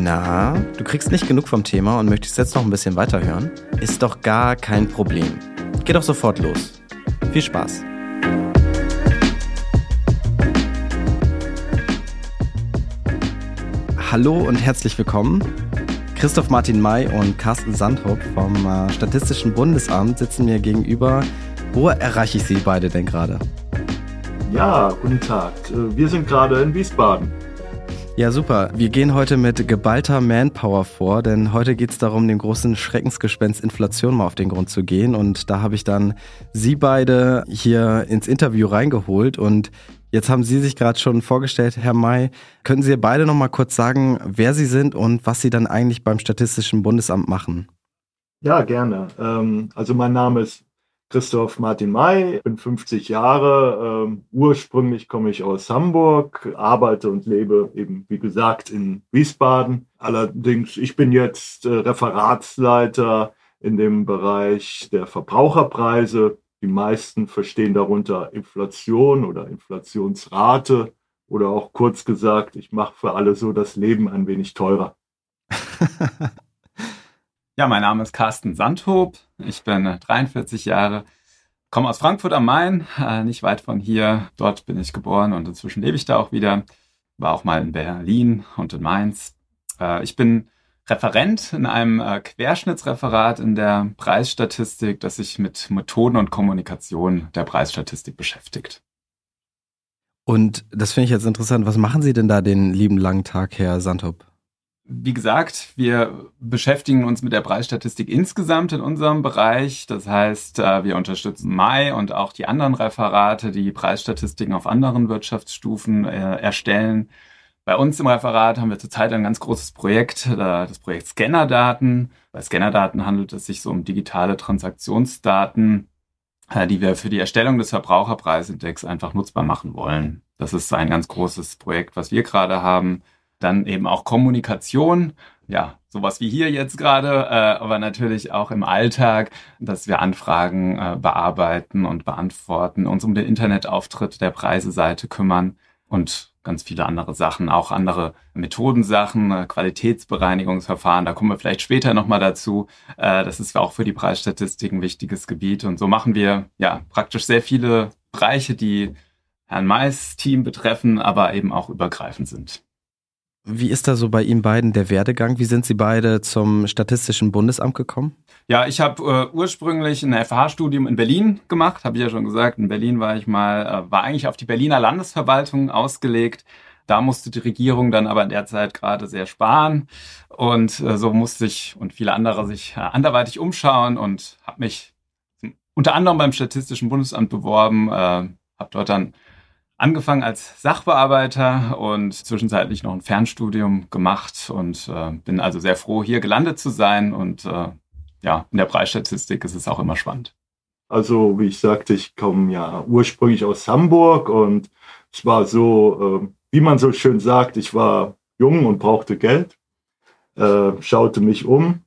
Na, du kriegst nicht genug vom Thema und möchtest jetzt noch ein bisschen weiterhören? Ist doch gar kein Problem. Geh doch sofort los. Viel Spaß. Hallo und herzlich willkommen. Christoph Martin May und Carsten Sandhopp vom äh, Statistischen Bundesamt sitzen mir gegenüber. Wo erreiche ich Sie beide denn gerade? Ja, guten Tag. Äh, wir sind gerade in Wiesbaden. Ja, super. Wir gehen heute mit geballter Manpower vor, denn heute geht es darum, dem großen Schreckensgespenst Inflation mal auf den Grund zu gehen. Und da habe ich dann Sie beide hier ins Interview reingeholt. Und jetzt haben Sie sich gerade schon vorgestellt, Herr May. Können Sie beide noch mal kurz sagen, wer Sie sind und was Sie dann eigentlich beim Statistischen Bundesamt machen? Ja, gerne. Ähm, also mein Name ist Christoph Martin May, bin 50 Jahre. Ähm, ursprünglich komme ich aus Hamburg, arbeite und lebe eben, wie gesagt, in Wiesbaden. Allerdings, ich bin jetzt äh, Referatsleiter in dem Bereich der Verbraucherpreise. Die meisten verstehen darunter Inflation oder Inflationsrate oder auch kurz gesagt, ich mache für alle so das Leben ein wenig teurer. Ja, mein Name ist Carsten Sandhob. Ich bin 43 äh, Jahre, komme aus Frankfurt am Main, äh, nicht weit von hier. Dort bin ich geboren und inzwischen lebe ich da auch wieder. War auch mal in Berlin und in Mainz. Äh, ich bin Referent in einem Querschnittsreferat in der Preisstatistik, das sich mit Methoden und Kommunikation der Preisstatistik beschäftigt. Und das finde ich jetzt interessant. Was machen Sie denn da den lieben langen Tag, Herr Sandhob? Wie gesagt, wir beschäftigen uns mit der Preisstatistik insgesamt in unserem Bereich. Das heißt, äh, wir unterstützen Mai und auch die anderen Referate, die Preisstatistiken auf anderen Wirtschaftsstufen äh, erstellen. Bei uns im Referat haben wir zurzeit ein ganz großes Projekt, äh, das Projekt Scannerdaten. Bei Scannerdaten handelt es sich so um digitale Transaktionsdaten, die wir für die Erstellung des Verbraucherpreisindex einfach nutzbar machen wollen. Das ist ein ganz großes Projekt, was wir gerade haben. Dann eben auch Kommunikation, ja, sowas wie hier jetzt gerade, äh, aber natürlich auch im Alltag, dass wir Anfragen äh, bearbeiten und beantworten, uns um den Internetauftritt der Preiseseite kümmern und ganz viele andere Sachen, auch andere Methodensachen, äh, Qualitätsbereinigungsverfahren, da kommen wir vielleicht später nochmal dazu. Äh, das ist auch für die Preisstatistik ein wichtiges Gebiet und so machen wir ja praktisch sehr viele Bereiche, die Herrn Mais Team betreffen, aber eben auch übergreifend sind. Wie ist da so bei Ihnen beiden der Werdegang? Wie sind Sie beide zum Statistischen Bundesamt gekommen? Ja, ich habe äh, ursprünglich ein FH-Studium in Berlin gemacht, habe ich ja schon gesagt. In Berlin war ich mal, äh, war eigentlich auf die Berliner Landesverwaltung ausgelegt. Da musste die Regierung dann aber in der Zeit gerade sehr sparen und äh, so musste ich und viele andere sich äh, anderweitig umschauen und habe mich unter anderem beim Statistischen Bundesamt beworben, äh, habe dort dann angefangen als Sachbearbeiter und zwischenzeitlich noch ein Fernstudium gemacht und äh, bin also sehr froh, hier gelandet zu sein. Und äh, ja, in der Preisstatistik ist es auch immer spannend. Also, wie ich sagte, ich komme ja ursprünglich aus Hamburg und es war so, äh, wie man so schön sagt, ich war jung und brauchte Geld, äh, schaute mich um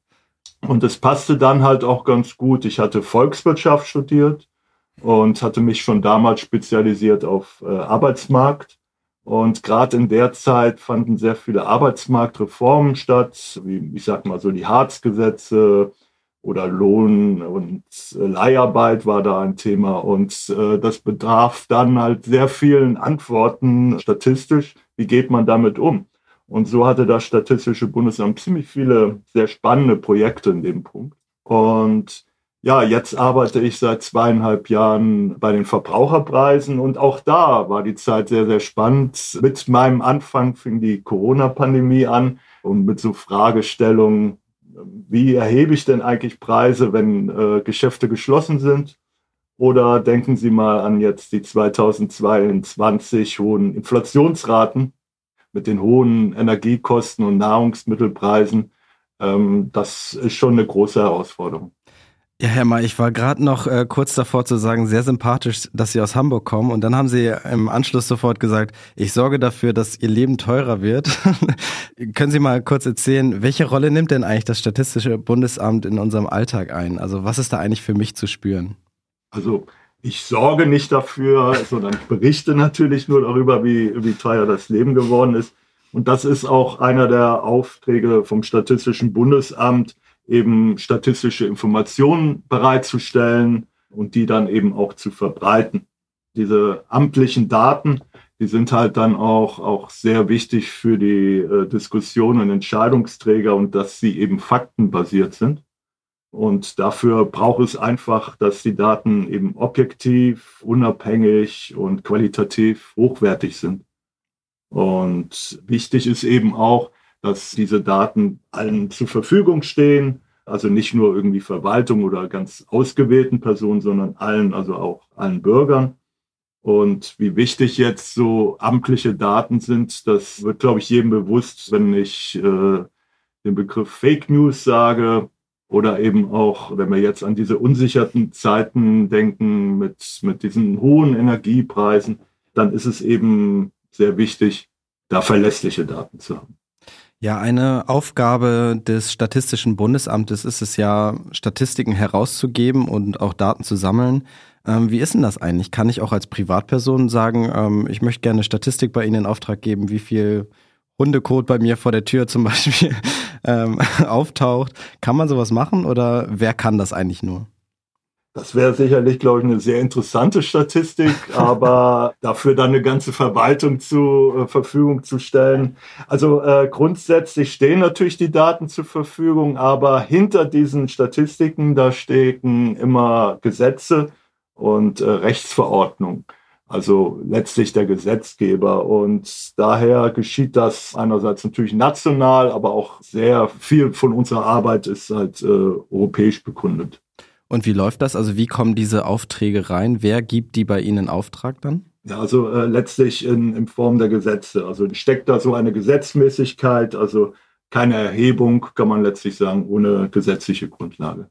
und es passte dann halt auch ganz gut. Ich hatte Volkswirtschaft studiert und hatte mich schon damals spezialisiert auf äh, Arbeitsmarkt. Und gerade in der Zeit fanden sehr viele Arbeitsmarktreformen statt, wie ich sag mal so die Harzgesetze oder Lohn- und äh, Leiharbeit war da ein Thema. Und äh, das bedarf dann halt sehr vielen Antworten statistisch. Wie geht man damit um? Und so hatte das Statistische Bundesamt ziemlich viele sehr spannende Projekte in dem Punkt. Und ja, jetzt arbeite ich seit zweieinhalb Jahren bei den Verbraucherpreisen und auch da war die Zeit sehr, sehr spannend. Mit meinem Anfang fing die Corona-Pandemie an und mit so Fragestellungen, wie erhebe ich denn eigentlich Preise, wenn äh, Geschäfte geschlossen sind? Oder denken Sie mal an jetzt die 2022 hohen Inflationsraten mit den hohen Energiekosten und Nahrungsmittelpreisen. Ähm, das ist schon eine große Herausforderung. Ja, Herr May, ich war gerade noch äh, kurz davor zu sagen, sehr sympathisch, dass Sie aus Hamburg kommen. Und dann haben Sie im Anschluss sofort gesagt, ich sorge dafür, dass Ihr Leben teurer wird. Können Sie mal kurz erzählen, welche Rolle nimmt denn eigentlich das Statistische Bundesamt in unserem Alltag ein? Also was ist da eigentlich für mich zu spüren? Also ich sorge nicht dafür, sondern ich berichte natürlich nur darüber, wie, wie teuer das Leben geworden ist. Und das ist auch einer der Aufträge vom Statistischen Bundesamt, eben statistische Informationen bereitzustellen und die dann eben auch zu verbreiten. Diese amtlichen Daten, die sind halt dann auch, auch sehr wichtig für die äh, Diskussion und Entscheidungsträger und dass sie eben faktenbasiert sind. Und dafür braucht es einfach, dass die Daten eben objektiv, unabhängig und qualitativ hochwertig sind. Und wichtig ist eben auch, dass diese Daten allen zur Verfügung stehen. Also nicht nur irgendwie Verwaltung oder ganz ausgewählten Personen, sondern allen, also auch allen Bürgern. Und wie wichtig jetzt so amtliche Daten sind, das wird, glaube ich, jedem bewusst, wenn ich äh, den Begriff Fake News sage oder eben auch, wenn wir jetzt an diese unsicherten Zeiten denken mit, mit diesen hohen Energiepreisen, dann ist es eben sehr wichtig, da verlässliche Daten zu haben. Ja, eine Aufgabe des Statistischen Bundesamtes ist es ja, Statistiken herauszugeben und auch Daten zu sammeln. Ähm, wie ist denn das eigentlich? Kann ich auch als Privatperson sagen, ähm, ich möchte gerne Statistik bei Ihnen in Auftrag geben, wie viel Hundekot bei mir vor der Tür zum Beispiel ähm, auftaucht? Kann man sowas machen oder wer kann das eigentlich nur? Das wäre sicherlich, glaube ich, eine sehr interessante Statistik, aber dafür dann eine ganze Verwaltung zur äh, Verfügung zu stellen. Also äh, grundsätzlich stehen natürlich die Daten zur Verfügung, aber hinter diesen Statistiken, da stecken immer Gesetze und äh, Rechtsverordnungen. Also letztlich der Gesetzgeber. Und daher geschieht das einerseits natürlich national, aber auch sehr viel von unserer Arbeit ist halt äh, europäisch bekundet. Und wie läuft das? Also wie kommen diese Aufträge rein? Wer gibt die bei Ihnen in Auftrag dann? Ja, also äh, letztlich in, in Form der Gesetze. Also steckt da so eine Gesetzmäßigkeit, also keine Erhebung, kann man letztlich sagen, ohne gesetzliche Grundlage.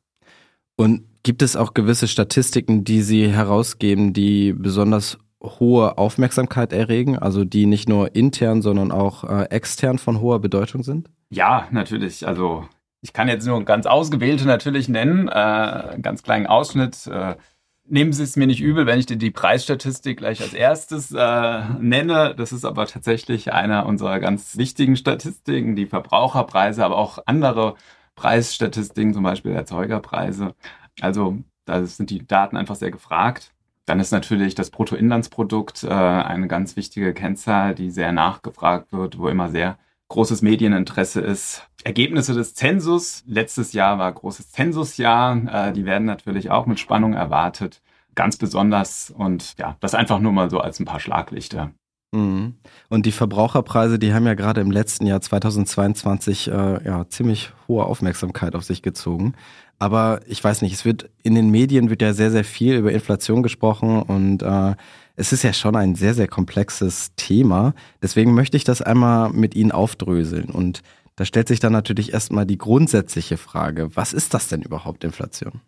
Und gibt es auch gewisse Statistiken, die Sie herausgeben, die besonders hohe Aufmerksamkeit erregen, also die nicht nur intern, sondern auch äh, extern von hoher Bedeutung sind? Ja, natürlich. Also ich kann jetzt nur ganz ausgewählte natürlich nennen, äh, einen ganz kleinen Ausschnitt. Äh, nehmen Sie es mir nicht übel, wenn ich dir die Preisstatistik gleich als erstes äh, nenne. Das ist aber tatsächlich einer unserer ganz wichtigen Statistiken, die Verbraucherpreise, aber auch andere Preisstatistiken, zum Beispiel Erzeugerpreise. Also da sind die Daten einfach sehr gefragt. Dann ist natürlich das Bruttoinlandsprodukt äh, eine ganz wichtige Kennzahl, die sehr nachgefragt wird, wo immer sehr großes Medieninteresse ist. Ergebnisse des Zensus. Letztes Jahr war großes Zensusjahr. Äh, die werden natürlich auch mit Spannung erwartet. Ganz besonders. Und ja, das einfach nur mal so als ein paar Schlaglichter. Mhm. Und die Verbraucherpreise, die haben ja gerade im letzten Jahr 2022 äh, ja ziemlich hohe Aufmerksamkeit auf sich gezogen. Aber ich weiß nicht, es wird in den Medien wird ja sehr, sehr viel über Inflation gesprochen und äh, es ist ja schon ein sehr, sehr komplexes Thema. Deswegen möchte ich das einmal mit Ihnen aufdröseln. Und da stellt sich dann natürlich erstmal die grundsätzliche Frage, was ist das denn überhaupt Inflation?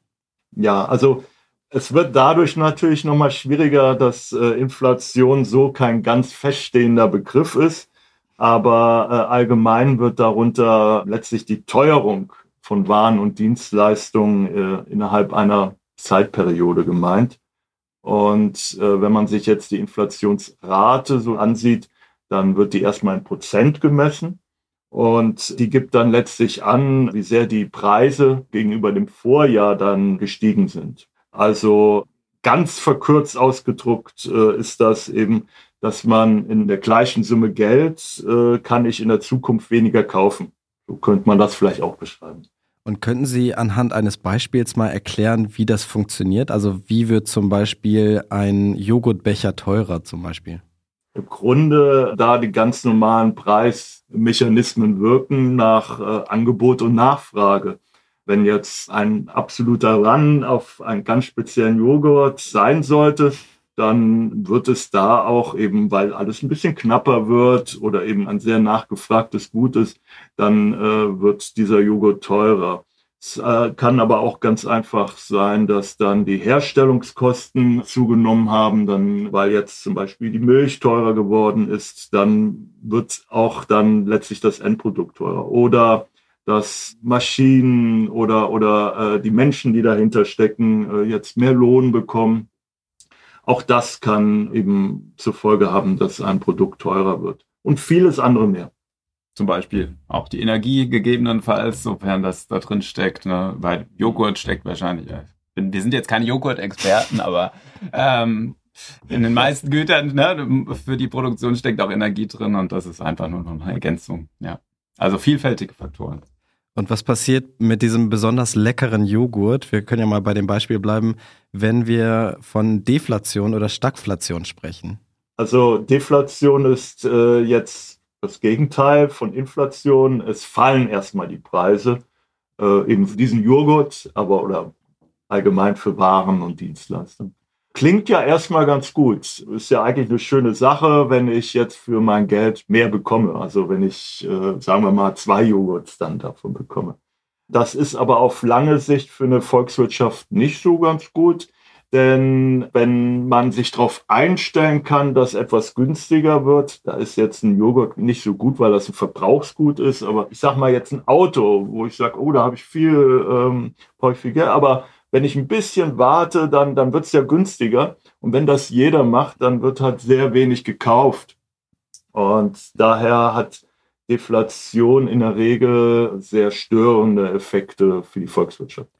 Ja, also es wird dadurch natürlich nochmal schwieriger, dass äh, Inflation so kein ganz feststehender Begriff ist. Aber äh, allgemein wird darunter letztlich die Teuerung von Waren und Dienstleistungen äh, innerhalb einer Zeitperiode gemeint. Und äh, wenn man sich jetzt die Inflationsrate so ansieht, dann wird die erstmal in Prozent gemessen. Und die gibt dann letztlich an, wie sehr die Preise gegenüber dem Vorjahr dann gestiegen sind. Also ganz verkürzt ausgedruckt äh, ist das eben, dass man in der gleichen Summe Geld äh, kann ich in der Zukunft weniger kaufen. So könnte man das vielleicht auch beschreiben. Und könnten Sie anhand eines Beispiels mal erklären, wie das funktioniert? Also wie wird zum Beispiel ein Joghurtbecher teurer zum Beispiel? Im Grunde, da die ganz normalen Preismechanismen wirken nach äh, Angebot und Nachfrage. Wenn jetzt ein absoluter Run auf einen ganz speziellen Joghurt sein sollte, dann wird es da auch eben, weil alles ein bisschen knapper wird oder eben ein sehr nachgefragtes Gut ist, dann äh, wird dieser Joghurt teurer. Es äh, kann aber auch ganz einfach sein, dass dann die Herstellungskosten zugenommen haben, dann, weil jetzt zum Beispiel die Milch teurer geworden ist, dann wird auch dann letztlich das Endprodukt teurer. Oder dass Maschinen oder, oder äh, die Menschen, die dahinter stecken, äh, jetzt mehr Lohn bekommen. Auch das kann eben zur Folge haben, dass ein Produkt teurer wird. Und vieles andere mehr. zum Beispiel auch die Energie gegebenenfalls, sofern das da drin steckt. Ne? Weil Joghurt steckt wahrscheinlich. Wir sind jetzt keine Joghurt-Experten, aber ähm, in den meisten Gütern ne, für die Produktion steckt auch Energie drin und das ist einfach nur noch eine Ergänzung. Ja, also vielfältige Faktoren. Und was passiert mit diesem besonders leckeren Joghurt? Wir können ja mal bei dem Beispiel bleiben, wenn wir von Deflation oder Stagflation sprechen. Also Deflation ist äh, jetzt das Gegenteil von Inflation. Es fallen erstmal die Preise, äh, eben für diesen Joghurt, aber oder allgemein für Waren und Dienstleistungen. Klingt ja erstmal ganz gut. Ist ja eigentlich eine schöne Sache, wenn ich jetzt für mein Geld mehr bekomme. Also wenn ich, äh, sagen wir mal, zwei Joghurts dann davon bekomme. Das ist aber auf lange Sicht für eine Volkswirtschaft nicht so ganz gut. Denn wenn man sich darauf einstellen kann, dass etwas günstiger wird, da ist jetzt ein Joghurt nicht so gut, weil das ein Verbrauchsgut ist. Aber ich sag mal jetzt ein Auto, wo ich sage, oh, da habe ich viel, ähm, brauche ich viel Geld. Aber wenn ich ein bisschen warte, dann, dann wird es ja günstiger. Und wenn das jeder macht, dann wird halt sehr wenig gekauft. Und daher hat Deflation in der Regel sehr störende Effekte für die Volkswirtschaft.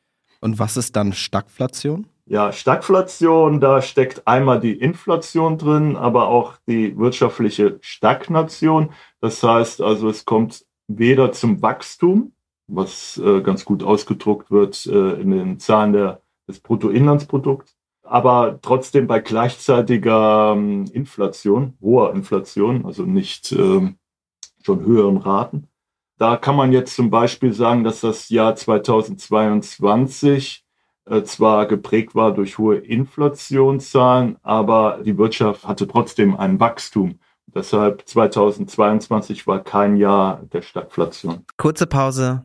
Und was ist dann Stagflation? Ja, Stagflation, da steckt einmal die Inflation drin, aber auch die wirtschaftliche Stagnation. Das heißt also, es kommt weder zum Wachstum, was äh, ganz gut ausgedruckt wird äh, in den Zahlen der, des Bruttoinlandsprodukts. Aber trotzdem bei gleichzeitiger ähm, Inflation, hoher Inflation, also nicht ähm, schon höheren Raten. Da kann man jetzt zum Beispiel sagen, dass das Jahr 2022 äh, zwar geprägt war durch hohe Inflationszahlen, aber die Wirtschaft hatte trotzdem ein Wachstum. Deshalb 2022 war kein Jahr der Stagflation. Kurze Pause,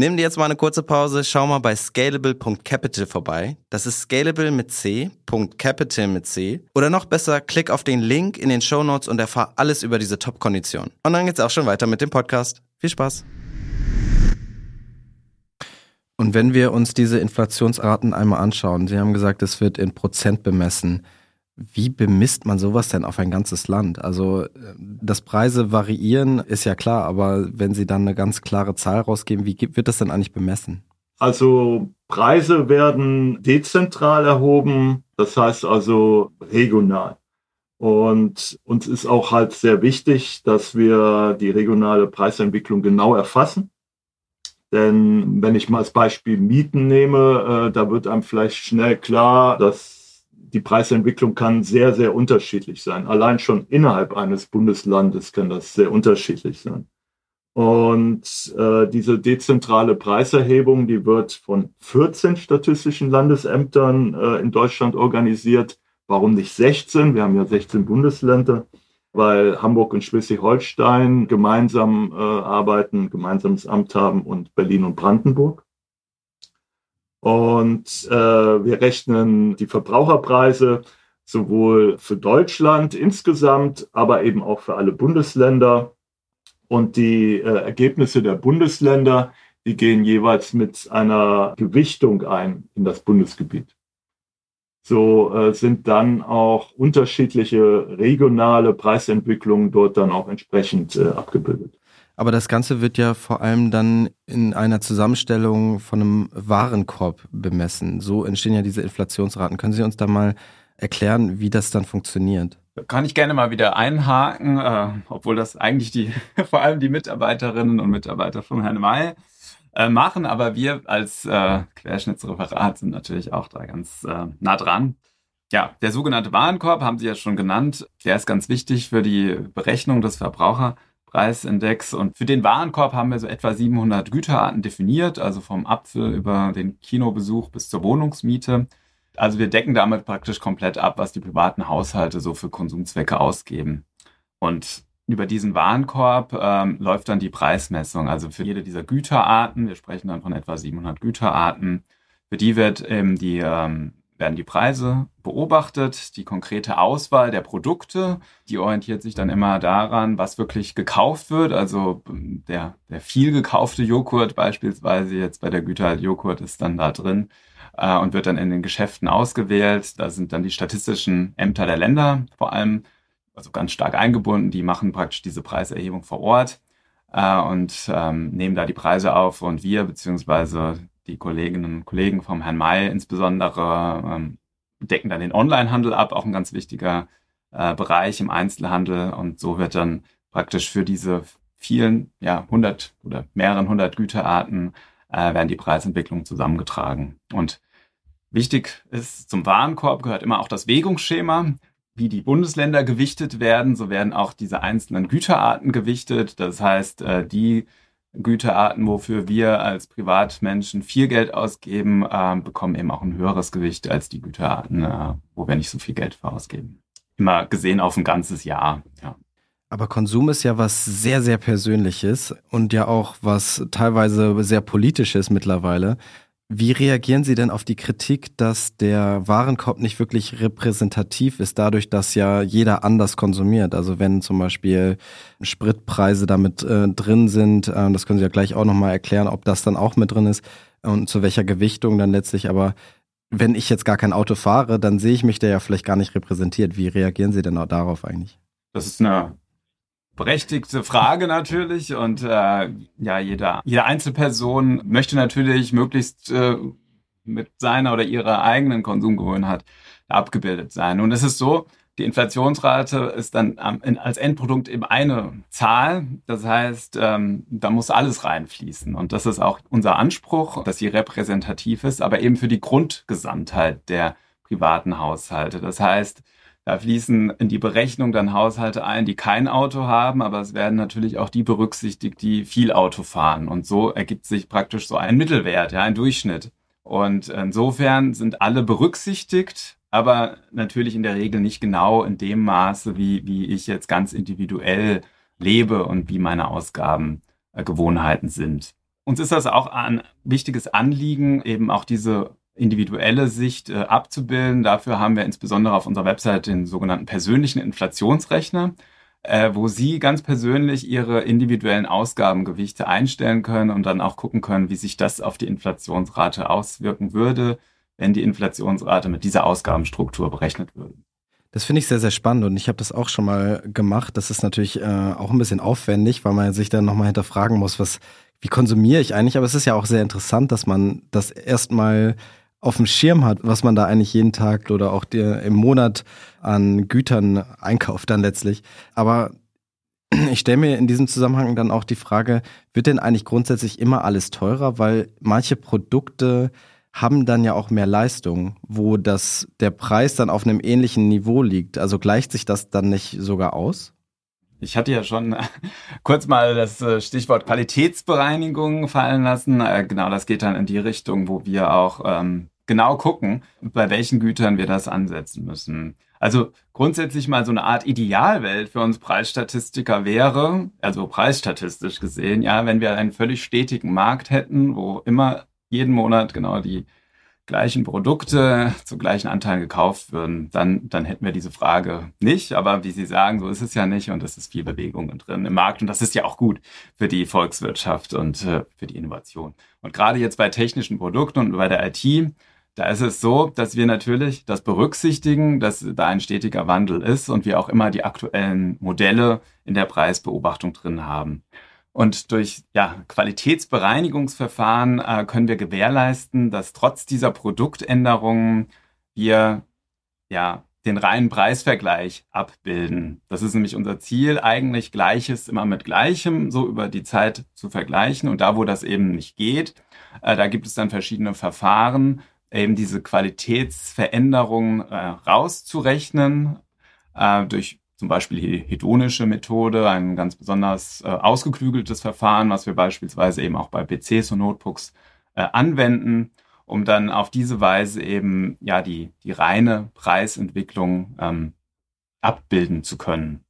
Nimm dir jetzt mal eine kurze Pause, schau mal bei scalable.capital vorbei. Das ist scalable mit C, .capital mit C. Oder noch besser, klick auf den Link in den Show Notes und erfahr alles über diese Top-Kondition. Und dann geht's auch schon weiter mit dem Podcast. Viel Spaß! Und wenn wir uns diese Inflationsraten einmal anschauen, Sie haben gesagt, es wird in Prozent bemessen. Wie bemisst man sowas denn auf ein ganzes Land? Also, äh, dass Preise variieren, ist ja klar, aber wenn Sie dann eine ganz klare Zahl rausgeben, wie wird das denn eigentlich bemessen? Also, Preise werden dezentral erhoben, das heißt also regional. Und uns ist auch halt sehr wichtig, dass wir die regionale Preisentwicklung genau erfassen. Denn wenn ich mal als Beispiel Mieten nehme, äh, da wird einem vielleicht schnell klar, dass die Preisentwicklung kann sehr, sehr unterschiedlich sein. Allein schon innerhalb eines Bundeslandes kann das sehr unterschiedlich sein. Und äh, diese dezentrale Preiserhebung, die wird von 14 statistischen Landesämtern äh, in Deutschland organisiert. Warum nicht 16? Wir haben ja 16 Bundesländer, weil Hamburg und Schleswig-Holstein gemeinsam äh, arbeiten, gemeinsames Amt haben und Berlin und Brandenburg. Und äh, wir rechnen die Verbraucherpreise sowohl für Deutschland insgesamt, aber eben auch für alle Bundesländer. Und die äh, Ergebnisse der Bundesländer, die gehen jeweils mit einer Gewichtung ein in das Bundesgebiet. So äh, sind dann auch unterschiedliche regionale Preisentwicklungen dort dann auch entsprechend äh, abgebildet. Aber das Ganze wird ja vor allem dann in einer Zusammenstellung von einem Warenkorb bemessen. So entstehen ja diese Inflationsraten. Können Sie uns da mal erklären, wie das dann funktioniert? Kann ich gerne mal wieder einhaken, äh, obwohl das eigentlich die, vor allem die Mitarbeiterinnen und Mitarbeiter von Herrn May äh, machen, aber wir als äh, Querschnittsreferat sind natürlich auch da ganz äh, nah dran. Ja, der sogenannte Warenkorb haben Sie ja schon genannt. Der ist ganz wichtig für die Berechnung des Verbraucherpreisindex. Und für den Warenkorb haben wir so etwa 700 Güterarten definiert, also vom Apfel über den Kinobesuch bis zur Wohnungsmiete. Also wir decken damit praktisch komplett ab, was die privaten Haushalte so für Konsumzwecke ausgeben. Und über diesen Warenkorb ähm, läuft dann die Preismessung. Also für jede dieser Güterarten, wir sprechen dann von etwa 700 Güterarten, für die wird ähm, die ähm, werden die Preise beobachtet, die konkrete Auswahl der Produkte, die orientiert sich dann immer daran, was wirklich gekauft wird. Also der, der viel gekaufte Joghurt beispielsweise jetzt bei der Güter Joghurt ist dann da drin äh, und wird dann in den Geschäften ausgewählt. Da sind dann die statistischen Ämter der Länder vor allem, also ganz stark eingebunden. Die machen praktisch diese Preiserhebung vor Ort äh, und ähm, nehmen da die Preise auf und wir beziehungsweise die Kolleginnen und Kollegen vom Herrn May insbesondere ähm, decken dann den Onlinehandel ab, auch ein ganz wichtiger äh, Bereich im Einzelhandel. Und so wird dann praktisch für diese vielen, ja, hundert oder mehreren hundert Güterarten äh, werden die Preisentwicklungen zusammengetragen. Und wichtig ist, zum Warenkorb gehört immer auch das Wägungsschema. Wie die Bundesländer gewichtet werden, so werden auch diese einzelnen Güterarten gewichtet. Das heißt, äh, die Güterarten, wofür wir als Privatmenschen viel Geld ausgeben, äh, bekommen eben auch ein höheres Gewicht als die Güterarten, äh, wo wir nicht so viel Geld für ausgeben. Immer gesehen auf ein ganzes Jahr. Ja. Aber Konsum ist ja was sehr, sehr Persönliches und ja auch was teilweise sehr Politisches mittlerweile. Wie reagieren Sie denn auf die Kritik, dass der Warenkorb nicht wirklich repräsentativ ist, dadurch, dass ja jeder anders konsumiert? Also wenn zum Beispiel Spritpreise damit äh, drin sind, äh, das können Sie ja gleich auch nochmal erklären, ob das dann auch mit drin ist und zu welcher Gewichtung dann letztlich. Aber wenn ich jetzt gar kein Auto fahre, dann sehe ich mich da ja vielleicht gar nicht repräsentiert. Wie reagieren Sie denn auch darauf eigentlich? Das ist eine berechtigte Frage natürlich und äh, ja, jeder, jede Einzelperson möchte natürlich möglichst äh, mit seiner oder ihrer eigenen Konsumgewohnheit abgebildet sein. Und es ist so, die Inflationsrate ist dann als Endprodukt eben eine Zahl. Das heißt, ähm, da muss alles reinfließen. Und das ist auch unser Anspruch, dass sie repräsentativ ist, aber eben für die Grundgesamtheit der privaten Haushalte. Das heißt, da fließen in die Berechnung dann Haushalte ein, die kein Auto haben, aber es werden natürlich auch die berücksichtigt, die viel Auto fahren. Und so ergibt sich praktisch so ein Mittelwert, ja, ein Durchschnitt. Und insofern sind alle berücksichtigt, aber natürlich in der Regel nicht genau in dem Maße, wie, wie ich jetzt ganz individuell lebe und wie meine Ausgabengewohnheiten sind. Uns ist das auch ein wichtiges Anliegen, eben auch diese individuelle Sicht äh, abzubilden. Dafür haben wir insbesondere auf unserer Website den sogenannten persönlichen Inflationsrechner, äh, wo Sie ganz persönlich Ihre individuellen Ausgabengewichte einstellen können und dann auch gucken können, wie sich das auf die Inflationsrate auswirken würde, wenn die Inflationsrate mit dieser Ausgabenstruktur berechnet würde. Das finde ich sehr, sehr spannend und ich habe das auch schon mal gemacht. Das ist natürlich äh, auch ein bisschen aufwendig, weil man sich dann nochmal hinterfragen muss, was, wie konsumiere ich eigentlich? Aber es ist ja auch sehr interessant, dass man das erstmal auf dem Schirm hat, was man da eigentlich jeden Tag oder auch dir im Monat an Gütern einkauft dann letztlich. Aber ich stelle mir in diesem Zusammenhang dann auch die Frage, wird denn eigentlich grundsätzlich immer alles teurer? Weil manche Produkte haben dann ja auch mehr Leistung, wo das, der Preis dann auf einem ähnlichen Niveau liegt. Also gleicht sich das dann nicht sogar aus? Ich hatte ja schon kurz mal das äh, Stichwort Qualitätsbereinigung fallen lassen. Äh, genau, das geht dann in die Richtung, wo wir auch ähm, genau gucken, bei welchen Gütern wir das ansetzen müssen. Also grundsätzlich mal so eine Art Idealwelt für uns Preisstatistiker wäre, also preisstatistisch gesehen, ja, wenn wir einen völlig stetigen Markt hätten, wo immer jeden Monat genau die gleichen Produkte zu gleichen Anteilen gekauft würden, dann, dann hätten wir diese Frage nicht. Aber wie Sie sagen, so ist es ja nicht und es ist viel Bewegung drin im Markt und das ist ja auch gut für die Volkswirtschaft und äh, für die Innovation. Und gerade jetzt bei technischen Produkten und bei der IT, da ist es so, dass wir natürlich das berücksichtigen, dass da ein stetiger Wandel ist und wir auch immer die aktuellen Modelle in der Preisbeobachtung drin haben. Und durch ja, Qualitätsbereinigungsverfahren äh, können wir gewährleisten, dass trotz dieser Produktänderungen wir ja den reinen Preisvergleich abbilden. Das ist nämlich unser Ziel, eigentlich Gleiches immer mit Gleichem so über die Zeit zu vergleichen. Und da, wo das eben nicht geht, äh, da gibt es dann verschiedene Verfahren, eben diese Qualitätsveränderung äh, rauszurechnen äh, durch zum Beispiel die hedonische Methode, ein ganz besonders äh, ausgeklügeltes Verfahren, was wir beispielsweise eben auch bei PCs und Notebooks äh, anwenden, um dann auf diese Weise eben ja die, die reine Preisentwicklung ähm, abbilden zu können.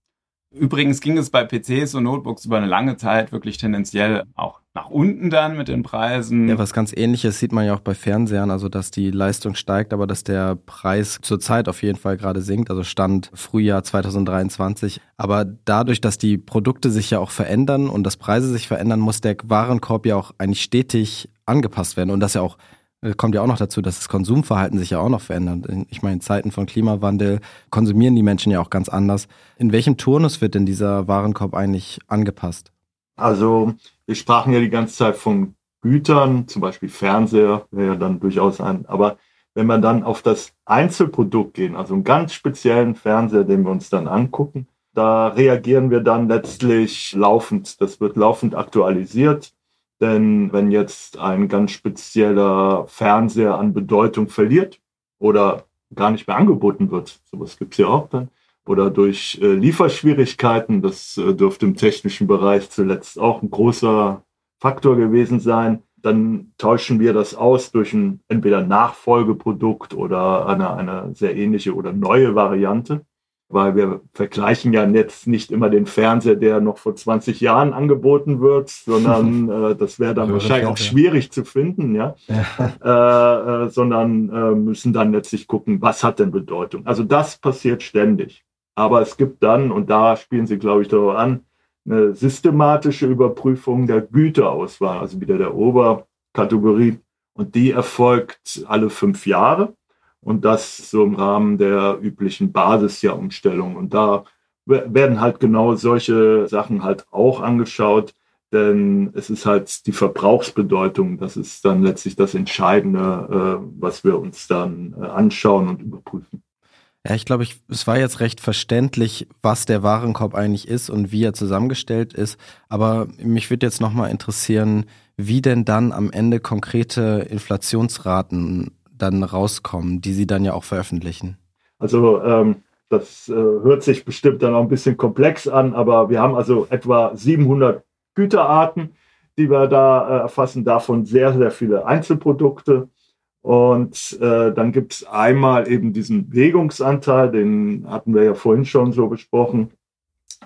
Übrigens ging es bei PCs und Notebooks über eine lange Zeit wirklich tendenziell auch nach unten dann mit den Preisen. Ja, was ganz ähnliches sieht man ja auch bei Fernsehern, also dass die Leistung steigt, aber dass der Preis zurzeit auf jeden Fall gerade sinkt, also Stand Frühjahr 2023. Aber dadurch, dass die Produkte sich ja auch verändern und dass Preise sich verändern, muss der Warenkorb ja auch eigentlich stetig angepasst werden und das ja auch kommt ja auch noch dazu, dass das Konsumverhalten sich ja auch noch verändert. Ich meine, in Zeiten von Klimawandel konsumieren die Menschen ja auch ganz anders. In welchem Turnus wird denn dieser Warenkorb eigentlich angepasst? Also, wir sprachen ja die ganze Zeit von Gütern, zum Beispiel Fernseher, wäre ja dann durchaus ein, aber wenn wir dann auf das Einzelprodukt gehen, also einen ganz speziellen Fernseher, den wir uns dann angucken, da reagieren wir dann letztlich laufend. Das wird laufend aktualisiert. Denn wenn jetzt ein ganz spezieller Fernseher an Bedeutung verliert oder gar nicht mehr angeboten wird, sowas gibt es ja auch dann, oder durch äh, Lieferschwierigkeiten, das äh, dürfte im technischen Bereich zuletzt auch ein großer Faktor gewesen sein, dann tauschen wir das aus durch ein entweder Nachfolgeprodukt oder eine, eine sehr ähnliche oder neue Variante weil wir vergleichen ja jetzt nicht immer den Fernseher, der noch vor 20 Jahren angeboten wird, sondern äh, das wäre dann wahrscheinlich auch schwierig zu finden, ja, ja. Äh, äh, sondern äh, müssen dann letztlich gucken, was hat denn Bedeutung. Also das passiert ständig. Aber es gibt dann, und da spielen Sie, glaube ich, darauf an, eine systematische Überprüfung der Güterauswahl, also wieder der Oberkategorie. Und die erfolgt alle fünf Jahre. Und das so im Rahmen der üblichen Basisjahrumstellung. Und da werden halt genau solche Sachen halt auch angeschaut, denn es ist halt die Verbrauchsbedeutung, das ist dann letztlich das Entscheidende, äh, was wir uns dann äh, anschauen und überprüfen. Ja, ich glaube, ich, es war jetzt recht verständlich, was der Warenkorb eigentlich ist und wie er zusammengestellt ist. Aber mich würde jetzt nochmal interessieren, wie denn dann am Ende konkrete Inflationsraten dann rauskommen, die Sie dann ja auch veröffentlichen? Also ähm, das äh, hört sich bestimmt dann auch ein bisschen komplex an, aber wir haben also etwa 700 Güterarten, die wir da äh, erfassen, davon sehr, sehr viele Einzelprodukte. Und äh, dann gibt es einmal eben diesen Wägungsanteil, den hatten wir ja vorhin schon so besprochen.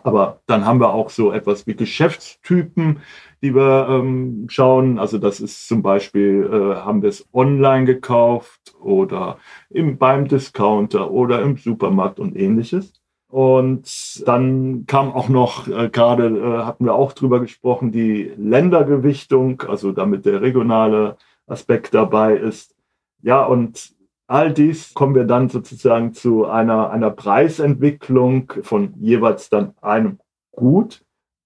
Aber dann haben wir auch so etwas wie Geschäftstypen, die wir ähm, schauen. Also das ist zum Beispiel, äh, haben wir es online gekauft oder im, beim Discounter oder im Supermarkt und ähnliches. Und dann kam auch noch, äh, gerade äh, hatten wir auch drüber gesprochen, die Ländergewichtung, also damit der regionale Aspekt dabei ist. Ja, und all dies kommen wir dann sozusagen zu einer, einer Preisentwicklung von jeweils dann einem Gut.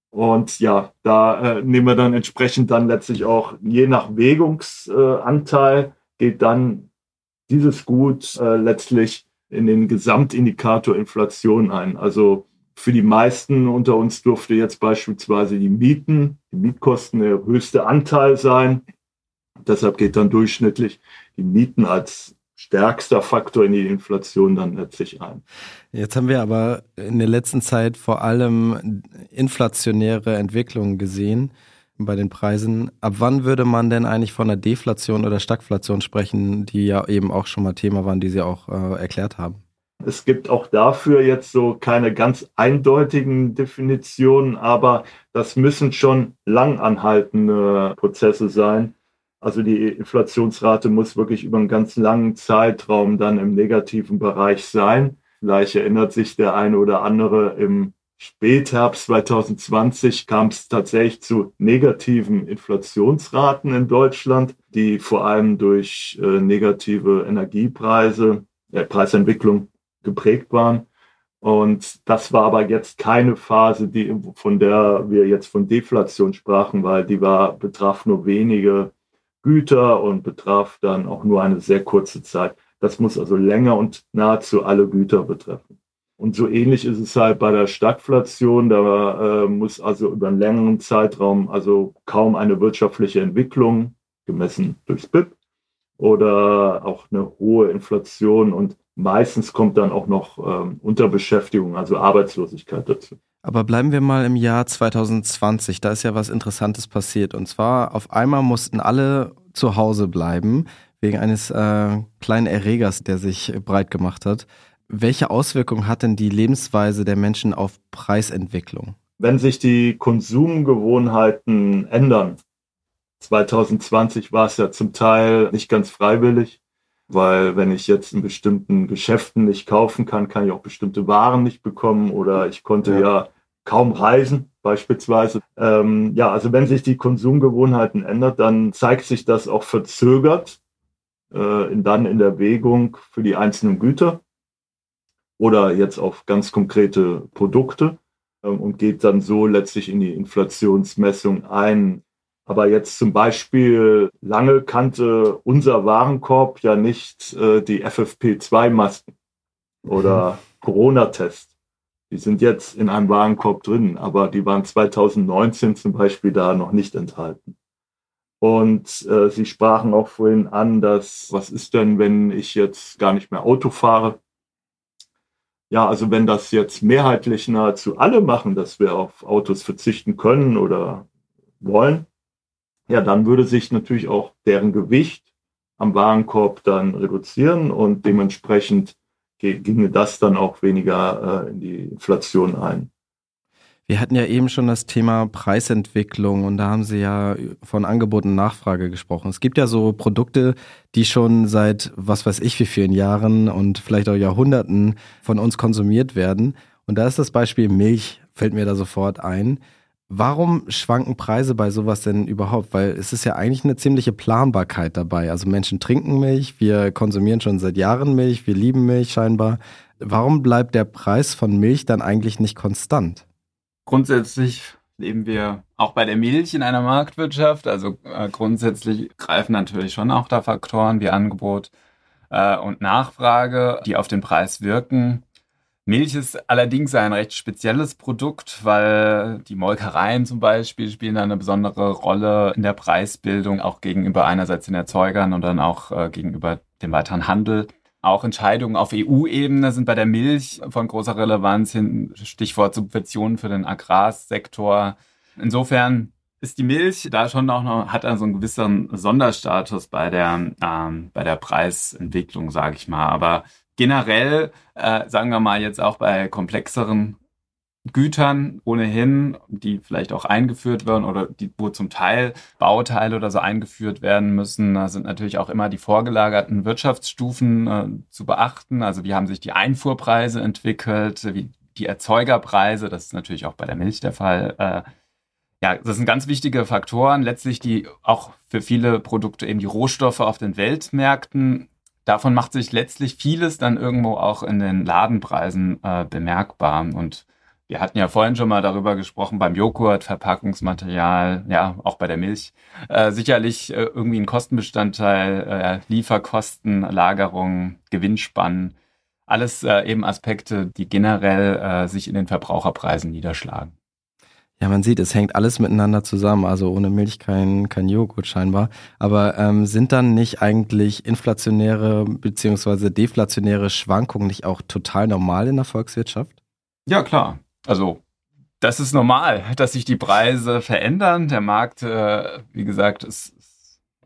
Und ja, da äh, nehmen wir dann entsprechend dann letztlich auch je nach Wägungsanteil äh, geht dann dieses Gut äh, letztlich in den Gesamtindikator Inflation ein. Also für die meisten unter uns durfte jetzt beispielsweise die Mieten, die Mietkosten der höchste Anteil sein. Deshalb geht dann durchschnittlich die Mieten als stärkster Faktor in die Inflation dann letztlich ein. Jetzt haben wir aber in der letzten Zeit vor allem inflationäre Entwicklungen gesehen bei den Preisen. Ab wann würde man denn eigentlich von einer Deflation oder Stagflation sprechen, die ja eben auch schon mal Thema waren, die Sie auch äh, erklärt haben? Es gibt auch dafür jetzt so keine ganz eindeutigen Definitionen, aber das müssen schon langanhaltende Prozesse sein also die Inflationsrate muss wirklich über einen ganz langen Zeitraum dann im negativen Bereich sein. Vielleicht erinnert sich der eine oder andere im Spätherbst 2020 kam es tatsächlich zu negativen Inflationsraten in Deutschland, die vor allem durch äh, negative Energiepreise, äh, Preisentwicklung geprägt waren. Und das war aber jetzt keine Phase, die, von der wir jetzt von Deflation sprachen, weil die war, betraf nur wenige Güter und betraf dann auch nur eine sehr kurze Zeit. Das muss also länger und nahezu alle Güter betreffen. Und so ähnlich ist es halt bei der Stagflation. Da äh, muss also über einen längeren Zeitraum also kaum eine wirtschaftliche Entwicklung, gemessen durchs BIP, oder auch eine hohe Inflation und meistens kommt dann auch noch ähm, Unterbeschäftigung, also Arbeitslosigkeit dazu. Aber bleiben wir mal im Jahr 2020. Da ist ja was Interessantes passiert. Und zwar auf einmal mussten alle zu Hause bleiben wegen eines äh, kleinen Erregers, der sich breit gemacht hat. Welche Auswirkungen hat denn die Lebensweise der Menschen auf Preisentwicklung? Wenn sich die Konsumgewohnheiten ändern, 2020 war es ja zum Teil nicht ganz freiwillig, weil wenn ich jetzt in bestimmten Geschäften nicht kaufen kann, kann ich auch bestimmte Waren nicht bekommen oder ich konnte ja, ja kaum reisen beispielsweise. Ähm, ja, also wenn sich die Konsumgewohnheiten ändert, dann zeigt sich das auch verzögert äh, in, dann in der Wägung für die einzelnen Güter oder jetzt auf ganz konkrete Produkte ähm, und geht dann so letztlich in die Inflationsmessung ein. Aber jetzt zum Beispiel lange kannte unser Warenkorb ja nicht äh, die FFP2-Masken oder mhm. Corona-Test. Die sind jetzt in einem Warenkorb drin, aber die waren 2019 zum Beispiel da noch nicht enthalten. Und äh, Sie sprachen auch vorhin an, dass, was ist denn, wenn ich jetzt gar nicht mehr Auto fahre? Ja, also wenn das jetzt mehrheitlich nahezu alle machen, dass wir auf Autos verzichten können oder wollen, ja, dann würde sich natürlich auch deren Gewicht am Warenkorb dann reduzieren und dementsprechend ginge das dann auch weniger äh, in die Inflation ein. Wir hatten ja eben schon das Thema Preisentwicklung und da haben Sie ja von Angebot und Nachfrage gesprochen. Es gibt ja so Produkte, die schon seit was weiß ich wie vielen Jahren und vielleicht auch Jahrhunderten von uns konsumiert werden. Und da ist das Beispiel Milch, fällt mir da sofort ein. Warum schwanken Preise bei sowas denn überhaupt? Weil es ist ja eigentlich eine ziemliche Planbarkeit dabei. Also Menschen trinken Milch, wir konsumieren schon seit Jahren Milch, wir lieben Milch scheinbar. Warum bleibt der Preis von Milch dann eigentlich nicht konstant? Grundsätzlich leben wir auch bei der Milch in einer Marktwirtschaft. Also äh, grundsätzlich greifen natürlich schon auch da Faktoren wie Angebot äh, und Nachfrage, die auf den Preis wirken. Milch ist allerdings ein recht spezielles Produkt, weil die Molkereien zum Beispiel spielen eine besondere Rolle in der Preisbildung, auch gegenüber einerseits den Erzeugern und dann auch äh, gegenüber dem weiteren Handel. Auch Entscheidungen auf EU-Ebene sind bei der Milch von großer Relevanz, hin Stichwort Subventionen für den Agrarsektor. Insofern ist die Milch da schon auch noch, hat also einen gewissen Sonderstatus bei der, ähm, bei der Preisentwicklung, sage ich mal. Aber generell, äh, sagen wir mal jetzt auch bei komplexeren Gütern ohnehin, die vielleicht auch eingeführt werden oder die, wo zum Teil Bauteile oder so eingeführt werden müssen, da sind natürlich auch immer die vorgelagerten Wirtschaftsstufen äh, zu beachten. Also wie haben sich die Einfuhrpreise entwickelt, wie die Erzeugerpreise, das ist natürlich auch bei der Milch der Fall. Äh, ja, das sind ganz wichtige Faktoren, letztlich die auch für viele Produkte eben die Rohstoffe auf den Weltmärkten davon macht sich letztlich vieles dann irgendwo auch in den Ladenpreisen äh, bemerkbar. Und wir hatten ja vorhin schon mal darüber gesprochen, beim Joghurt, Verpackungsmaterial, ja, auch bei der Milch. Äh, sicherlich äh, irgendwie ein Kostenbestandteil, äh, Lieferkosten, Lagerung, Gewinnspannen. Alles äh, eben Aspekte, die generell äh, sich in den Verbraucherpreisen niederschlagen. Ja, man sieht, es hängt alles miteinander zusammen. Also ohne Milch kein, kein Joghurt scheinbar. Aber ähm, sind dann nicht eigentlich inflationäre beziehungsweise deflationäre Schwankungen nicht auch total normal in der Volkswirtschaft? Ja, klar. Also das ist normal, dass sich die Preise verändern. Der Markt, äh, wie gesagt, ist,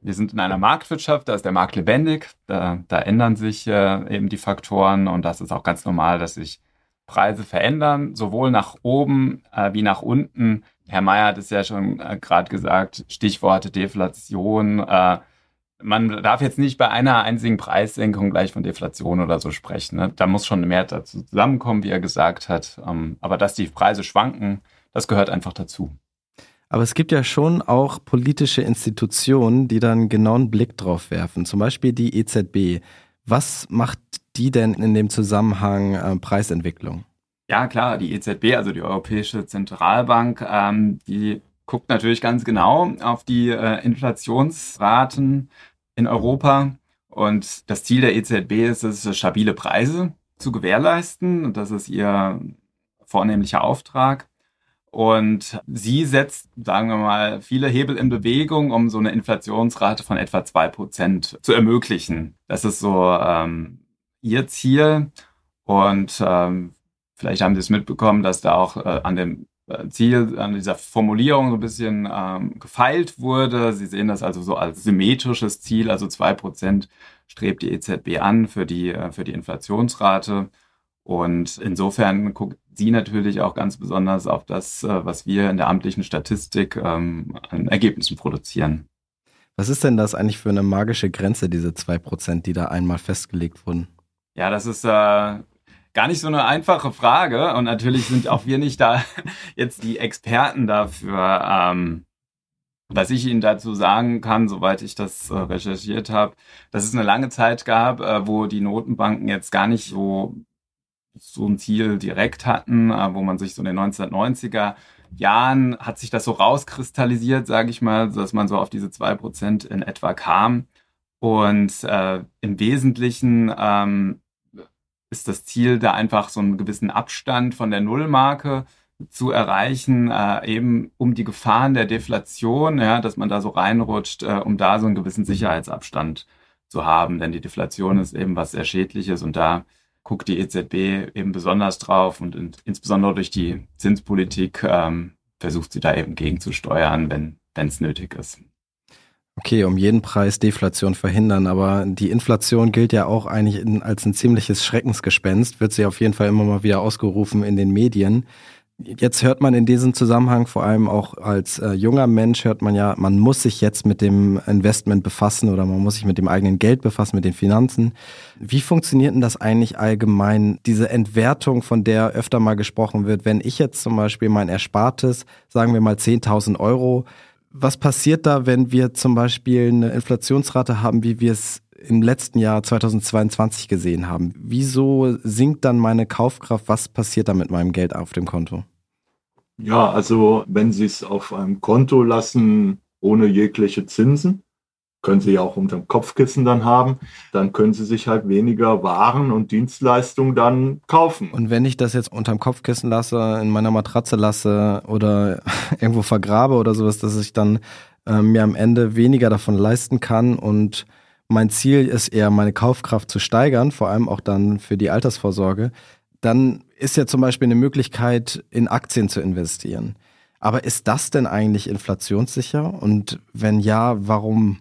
wir sind in einer Marktwirtschaft, da ist der Markt lebendig, da, da ändern sich äh, eben die Faktoren und das ist auch ganz normal, dass sich Preise verändern, sowohl nach oben äh, wie nach unten. Herr Mayer hat es ja schon äh, gerade gesagt, Stichworte Deflation. Äh, man darf jetzt nicht bei einer einzigen Preissenkung gleich von Deflation oder so sprechen. Ne? Da muss schon mehr dazu zusammenkommen, wie er gesagt hat. Ähm, aber dass die Preise schwanken, das gehört einfach dazu. Aber es gibt ja schon auch politische Institutionen, die dann genau einen Blick drauf werfen. Zum Beispiel die EZB. Was macht die denn in dem Zusammenhang äh, Preisentwicklung? Ja, klar, die EZB, also die Europäische Zentralbank, ähm, die guckt natürlich ganz genau auf die äh, Inflationsraten in Europa. Und das Ziel der EZB ist es, stabile Preise zu gewährleisten. Und das ist ihr vornehmlicher Auftrag. Und sie setzt, sagen wir mal, viele Hebel in Bewegung, um so eine Inflationsrate von etwa zwei Prozent zu ermöglichen. Das ist so ähm, ihr Ziel. Und ähm, vielleicht haben Sie es mitbekommen, dass da auch äh, an dem äh, Ziel, an dieser Formulierung so ein bisschen ähm, gefeilt wurde. Sie sehen das also so als symmetrisches Ziel, also zwei Prozent strebt die EZB an für die, äh, für die Inflationsrate. Und insofern guckt sie natürlich auch ganz besonders auf das, äh, was wir in der amtlichen Statistik ähm, an Ergebnissen produzieren. Was ist denn das eigentlich für eine magische Grenze, diese zwei Prozent, die da einmal festgelegt wurden? Ja, das ist äh, gar nicht so eine einfache Frage. Und natürlich sind auch wir nicht da jetzt die Experten dafür. Ähm, was ich Ihnen dazu sagen kann, soweit ich das äh, recherchiert habe, dass es eine lange Zeit gab, äh, wo die Notenbanken jetzt gar nicht so so ein Ziel direkt hatten, äh, wo man sich so in den 1990er Jahren hat sich das so rauskristallisiert, sage ich mal, dass man so auf diese zwei Prozent in etwa kam. Und äh, im Wesentlichen ähm, ist das Ziel, da einfach so einen gewissen Abstand von der Nullmarke zu erreichen, äh, eben um die Gefahren der Deflation, ja, dass man da so reinrutscht, äh, um da so einen gewissen Sicherheitsabstand zu haben. Denn die Deflation ist eben was sehr Schädliches und da guckt die EZB eben besonders drauf und in, insbesondere durch die Zinspolitik ähm, versucht sie da eben gegenzusteuern, wenn es nötig ist. Okay, um jeden Preis Deflation verhindern, aber die Inflation gilt ja auch eigentlich in, als ein ziemliches Schreckensgespenst, wird sie auf jeden Fall immer mal wieder ausgerufen in den Medien. Jetzt hört man in diesem Zusammenhang, vor allem auch als äh, junger Mensch, hört man ja, man muss sich jetzt mit dem Investment befassen oder man muss sich mit dem eigenen Geld befassen, mit den Finanzen. Wie funktioniert denn das eigentlich allgemein, diese Entwertung, von der öfter mal gesprochen wird? Wenn ich jetzt zum Beispiel mein Erspartes, sagen wir mal 10.000 Euro, was passiert da, wenn wir zum Beispiel eine Inflationsrate haben, wie wir es im letzten Jahr 2022 gesehen haben? Wieso sinkt dann meine Kaufkraft? Was passiert da mit meinem Geld auf dem Konto? Ja, also wenn Sie es auf einem Konto lassen, ohne jegliche Zinsen, können Sie ja auch unter dem Kopfkissen dann haben, dann können Sie sich halt weniger Waren und Dienstleistungen dann kaufen. Und wenn ich das jetzt unterm Kopfkissen lasse, in meiner Matratze lasse oder irgendwo vergrabe oder sowas, dass ich dann äh, mir am Ende weniger davon leisten kann und mein Ziel ist eher, meine Kaufkraft zu steigern, vor allem auch dann für die Altersvorsorge, dann ist ja zum Beispiel eine Möglichkeit, in Aktien zu investieren. Aber ist das denn eigentlich inflationssicher? Und wenn ja, warum?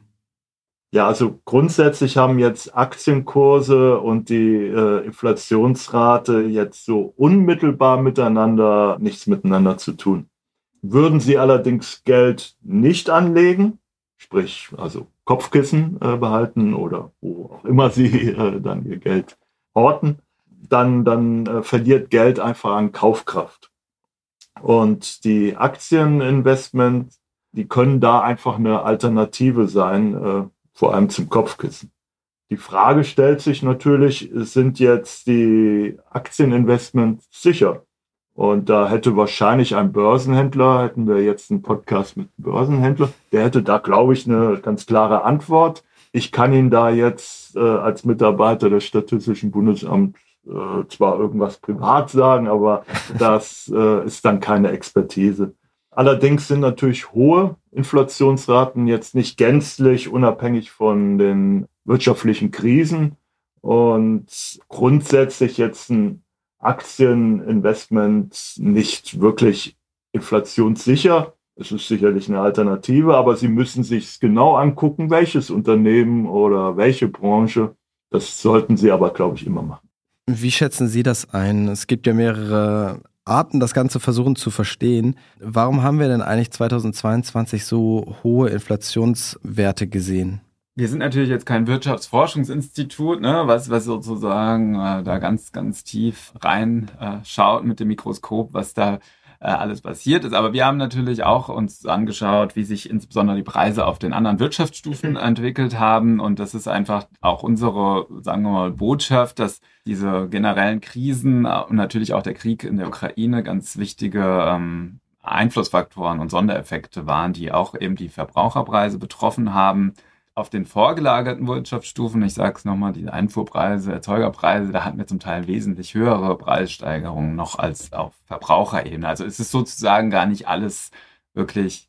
Ja, also grundsätzlich haben jetzt Aktienkurse und die äh, Inflationsrate jetzt so unmittelbar miteinander nichts miteinander zu tun. Würden Sie allerdings Geld nicht anlegen, sprich also Kopfkissen äh, behalten oder wo auch immer Sie äh, dann Ihr Geld horten, dann, dann äh, verliert Geld einfach an Kaufkraft. Und die Aktieninvestments, die können da einfach eine Alternative sein, äh, vor allem zum Kopfkissen. Die Frage stellt sich natürlich, sind jetzt die Aktieninvestments sicher? Und da hätte wahrscheinlich ein Börsenhändler, hätten wir jetzt einen Podcast mit einem Börsenhändler, der hätte da, glaube ich, eine ganz klare Antwort. Ich kann Ihnen da jetzt äh, als Mitarbeiter des Statistischen Bundesamts äh, zwar irgendwas privat sagen, aber das äh, ist dann keine Expertise. Allerdings sind natürlich hohe Inflationsraten jetzt nicht gänzlich unabhängig von den wirtschaftlichen Krisen und grundsätzlich jetzt ein Aktieninvestment nicht wirklich inflationssicher. Es ist sicherlich eine Alternative, aber Sie müssen sich genau angucken, welches Unternehmen oder welche Branche. Das sollten Sie aber, glaube ich, immer machen. Wie schätzen Sie das ein? Es gibt ja mehrere Arten, das Ganze versuchen zu verstehen. Warum haben wir denn eigentlich 2022 so hohe Inflationswerte gesehen? Wir sind natürlich jetzt kein Wirtschaftsforschungsinstitut, ne, was, was sozusagen äh, da ganz, ganz tief reinschaut äh, mit dem Mikroskop, was da äh, alles passiert ist. Aber wir haben natürlich auch uns angeschaut, wie sich insbesondere die Preise auf den anderen Wirtschaftsstufen entwickelt haben. Und das ist einfach auch unsere, sagen wir mal, Botschaft, dass diese generellen Krisen und natürlich auch der Krieg in der Ukraine ganz wichtige ähm, Einflussfaktoren und Sondereffekte waren, die auch eben die Verbraucherpreise betroffen haben. Auf den vorgelagerten Wirtschaftsstufen, ich sage es nochmal, die Einfuhrpreise, Erzeugerpreise, da hatten wir zum Teil wesentlich höhere Preissteigerungen noch als auf Verbraucherebene. Also es ist sozusagen gar nicht alles wirklich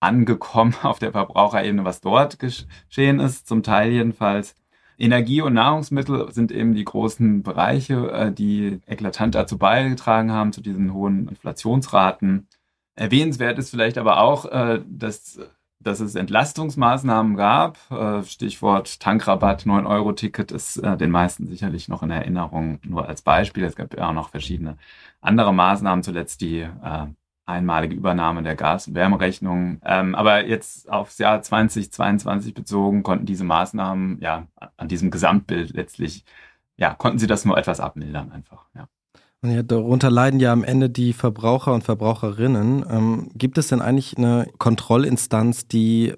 angekommen auf der Verbraucherebene, was dort geschehen ist, zum Teil jedenfalls. Energie und Nahrungsmittel sind eben die großen Bereiche, äh, die eklatant dazu beigetragen haben, zu diesen hohen Inflationsraten. Erwähnenswert ist vielleicht aber auch, äh, dass, dass es Entlastungsmaßnahmen gab. Äh, Stichwort Tankrabatt, 9-Euro-Ticket ist den meisten sicherlich noch in Erinnerung, nur als Beispiel. Es gab ja auch noch verschiedene andere Maßnahmen, zuletzt die einmalige Übernahme der Gas- und Wärmerechnung. Ähm, aber jetzt aufs Jahr 2022 bezogen konnten diese Maßnahmen ja an diesem Gesamtbild letztlich, ja, konnten sie das nur etwas abmildern einfach, ja. Und ja, darunter leiden ja am Ende die Verbraucher und Verbraucherinnen. Ähm, gibt es denn eigentlich eine Kontrollinstanz, die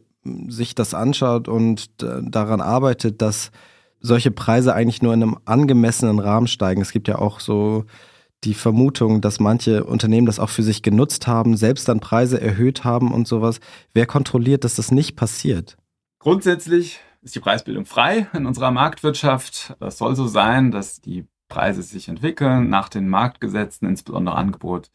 sich das anschaut und äh, daran arbeitet, dass solche Preise eigentlich nur in einem angemessenen Rahmen steigen? Es gibt ja auch so die Vermutung, dass manche Unternehmen das auch für sich genutzt haben, selbst dann Preise erhöht haben und sowas. Wer kontrolliert, dass das nicht passiert? Grundsätzlich ist die Preisbildung frei in unserer Marktwirtschaft. Das soll so sein, dass die Preise sich entwickeln nach den Marktgesetzen, insbesondere Angebot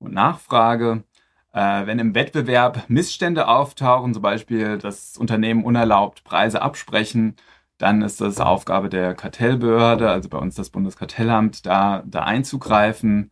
und Nachfrage. Äh, wenn im Wettbewerb Missstände auftauchen, zum Beispiel das Unternehmen unerlaubt Preise absprechen, dann ist das Aufgabe der Kartellbehörde, also bei uns das Bundeskartellamt, da, da einzugreifen.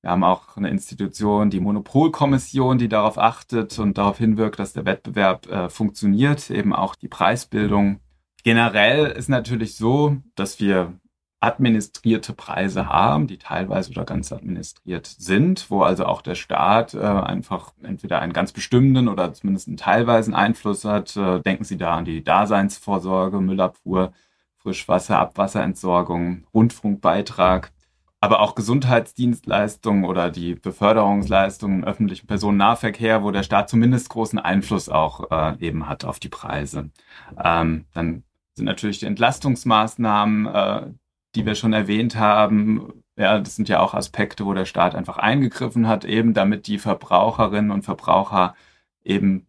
Wir haben auch eine Institution, die Monopolkommission, die darauf achtet und darauf hinwirkt, dass der Wettbewerb äh, funktioniert, eben auch die Preisbildung. Generell ist natürlich so, dass wir administrierte Preise haben, die teilweise oder ganz administriert sind, wo also auch der Staat äh, einfach entweder einen ganz bestimmenden oder zumindest einen teilweisen Einfluss hat. Äh, denken Sie da an die Daseinsvorsorge, Müllabfuhr, Frischwasser, Abwasserentsorgung, Rundfunkbeitrag, aber auch Gesundheitsdienstleistungen oder die Beförderungsleistungen im öffentlichen Personennahverkehr, wo der Staat zumindest großen Einfluss auch äh, eben hat auf die Preise. Ähm, dann sind natürlich die Entlastungsmaßnahmen, äh, die wir schon erwähnt haben, ja, das sind ja auch Aspekte, wo der Staat einfach eingegriffen hat, eben damit die Verbraucherinnen und Verbraucher eben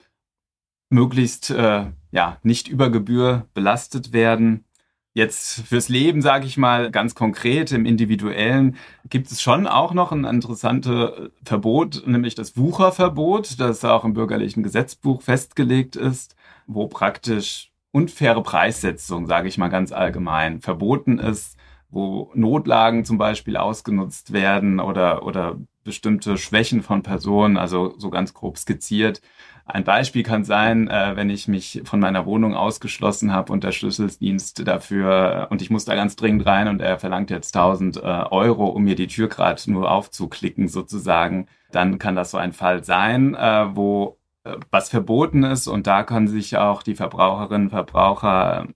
möglichst äh, ja nicht über Gebühr belastet werden. Jetzt fürs Leben, sage ich mal, ganz konkret im Individuellen gibt es schon auch noch ein interessantes Verbot, nämlich das Wucherverbot, das auch im bürgerlichen Gesetzbuch festgelegt ist, wo praktisch unfaire Preissetzung, sage ich mal ganz allgemein, verboten ist wo Notlagen zum Beispiel ausgenutzt werden oder, oder bestimmte Schwächen von Personen, also so ganz grob skizziert. Ein Beispiel kann sein, äh, wenn ich mich von meiner Wohnung ausgeschlossen habe und der Schlüsseldienst dafür und ich muss da ganz dringend rein und er verlangt jetzt 1000 äh, Euro, um mir die Tür gerade nur aufzuklicken sozusagen, dann kann das so ein Fall sein, äh, wo äh, was verboten ist und da können sich auch die Verbraucherinnen und Verbraucher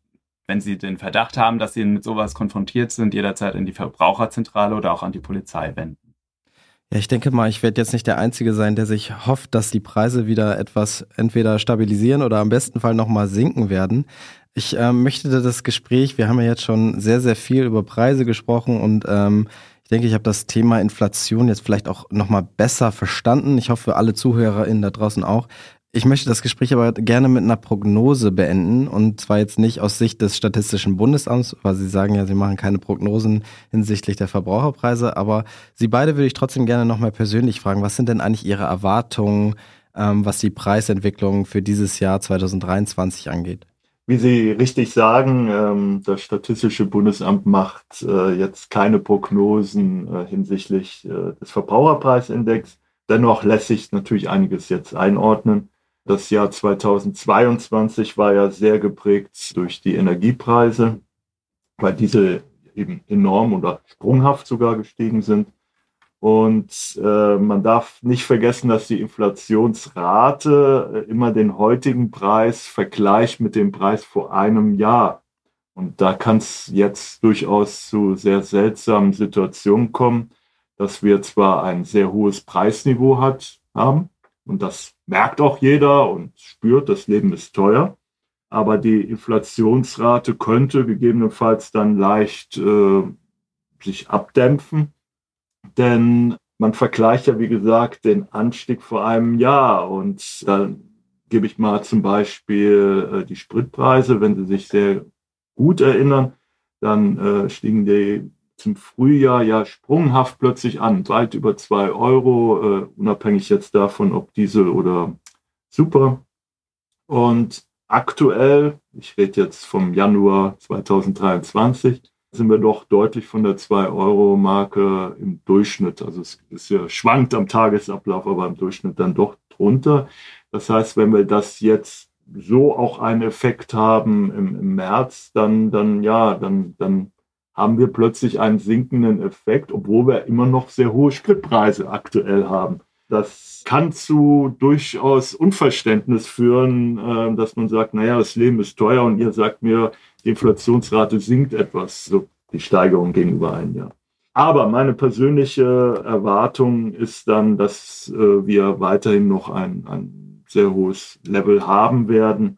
wenn Sie den Verdacht haben, dass Sie mit sowas konfrontiert sind, jederzeit in die Verbraucherzentrale oder auch an die Polizei wenden. Ja, ich denke mal, ich werde jetzt nicht der Einzige sein, der sich hofft, dass die Preise wieder etwas entweder stabilisieren oder am besten Fall nochmal sinken werden. Ich ähm, möchte das Gespräch, wir haben ja jetzt schon sehr, sehr viel über Preise gesprochen und ähm, ich denke, ich habe das Thema Inflation jetzt vielleicht auch nochmal besser verstanden. Ich hoffe, alle ZuhörerInnen da draußen auch. Ich möchte das Gespräch aber gerne mit einer Prognose beenden und zwar jetzt nicht aus Sicht des Statistischen Bundesamts, weil Sie sagen ja, Sie machen keine Prognosen hinsichtlich der Verbraucherpreise, aber Sie beide würde ich trotzdem gerne nochmal persönlich fragen, was sind denn eigentlich Ihre Erwartungen, ähm, was die Preisentwicklung für dieses Jahr 2023 angeht? Wie Sie richtig sagen, ähm, das Statistische Bundesamt macht äh, jetzt keine Prognosen äh, hinsichtlich äh, des Verbraucherpreisindex. Dennoch lässt sich natürlich einiges jetzt einordnen. Das Jahr 2022 war ja sehr geprägt durch die Energiepreise, weil diese eben enorm oder sprunghaft sogar gestiegen sind. Und äh, man darf nicht vergessen, dass die Inflationsrate äh, immer den heutigen Preis vergleicht mit dem Preis vor einem Jahr. Und da kann es jetzt durchaus zu sehr seltsamen Situationen kommen, dass wir zwar ein sehr hohes Preisniveau hat, haben, und das merkt auch jeder und spürt, das Leben ist teuer. Aber die Inflationsrate könnte gegebenenfalls dann leicht äh, sich abdämpfen. Denn man vergleicht ja, wie gesagt, den Anstieg vor einem Jahr und dann gebe ich mal zum Beispiel äh, die Spritpreise. Wenn Sie sich sehr gut erinnern, dann äh, stiegen die zum Frühjahr ja sprunghaft plötzlich an, weit über zwei Euro, äh, unabhängig jetzt davon, ob Diesel oder Super. Und aktuell, ich rede jetzt vom Januar 2023, sind wir doch deutlich von der 2-Euro-Marke im Durchschnitt. Also es ist ja, schwankt am Tagesablauf, aber im Durchschnitt dann doch drunter. Das heißt, wenn wir das jetzt so auch einen Effekt haben im, im März, dann, dann ja, dann, dann haben wir plötzlich einen sinkenden Effekt, obwohl wir immer noch sehr hohe Spritpreise aktuell haben. Das kann zu durchaus Unverständnis führen, äh, dass man sagt, naja, das Leben ist teuer und ihr sagt mir, die Inflationsrate sinkt etwas, so die Steigerung gegenüber einem Jahr. Aber meine persönliche Erwartung ist dann, dass äh, wir weiterhin noch ein, ein sehr hohes Level haben werden.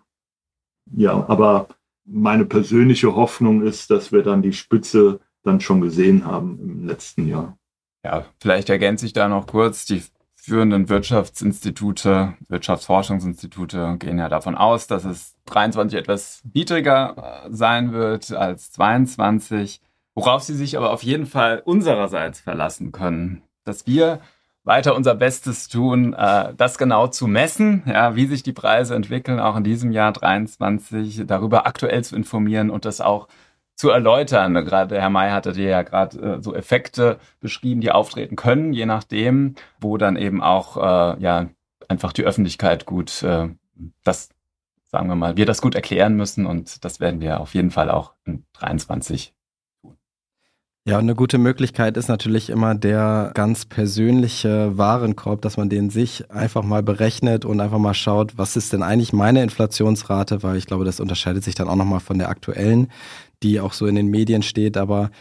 Ja, aber meine persönliche Hoffnung ist, dass wir dann die Spitze dann schon gesehen haben im letzten Jahr. Ja, vielleicht ergänze ich da noch kurz. Die führenden Wirtschaftsinstitute, Wirtschaftsforschungsinstitute gehen ja davon aus, dass es 23 etwas niedriger äh, sein wird als 22, worauf sie sich aber auf jeden Fall unsererseits verlassen können, dass wir weiter unser Bestes tun, äh, das genau zu messen, ja, wie sich die Preise entwickeln, auch in diesem Jahr 23, darüber aktuell zu informieren und das auch zu erläutern. Gerade Herr May hatte dir ja gerade äh, so Effekte beschrieben, die auftreten können, je nachdem, wo dann eben auch äh, ja einfach die Öffentlichkeit gut das sagen wir mal, wir das gut erklären müssen und das werden wir auf jeden Fall auch in 23 tun. Ja, eine gute Möglichkeit ist natürlich immer der ganz persönliche Warenkorb, dass man den sich einfach mal berechnet und einfach mal schaut, was ist denn eigentlich meine Inflationsrate, weil ich glaube, das unterscheidet sich dann auch nochmal von der aktuellen die auch so in den Medien steht. Aber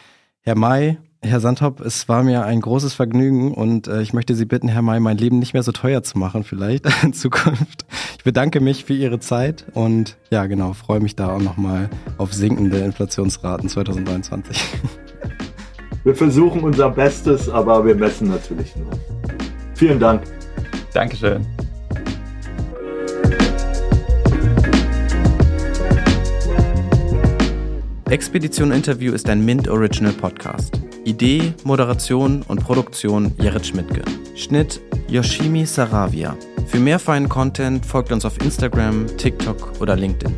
Herr May, Herr Sandhop, es war mir ein großes Vergnügen und äh, ich möchte Sie bitten, Herr May, mein Leben nicht mehr so teuer zu machen, vielleicht in Zukunft. Ich bedanke mich für Ihre Zeit und ja, genau, freue mich da auch nochmal auf sinkende Inflationsraten 2023. Wir versuchen unser Bestes, aber wir messen natürlich nur. Vielen Dank. Dankeschön. Expedition Interview ist ein Mint Original Podcast. Idee, Moderation und Produktion Jared Schmidtke. Schnitt Yoshimi Saravia. Für mehr feinen Content folgt uns auf Instagram, TikTok oder LinkedIn.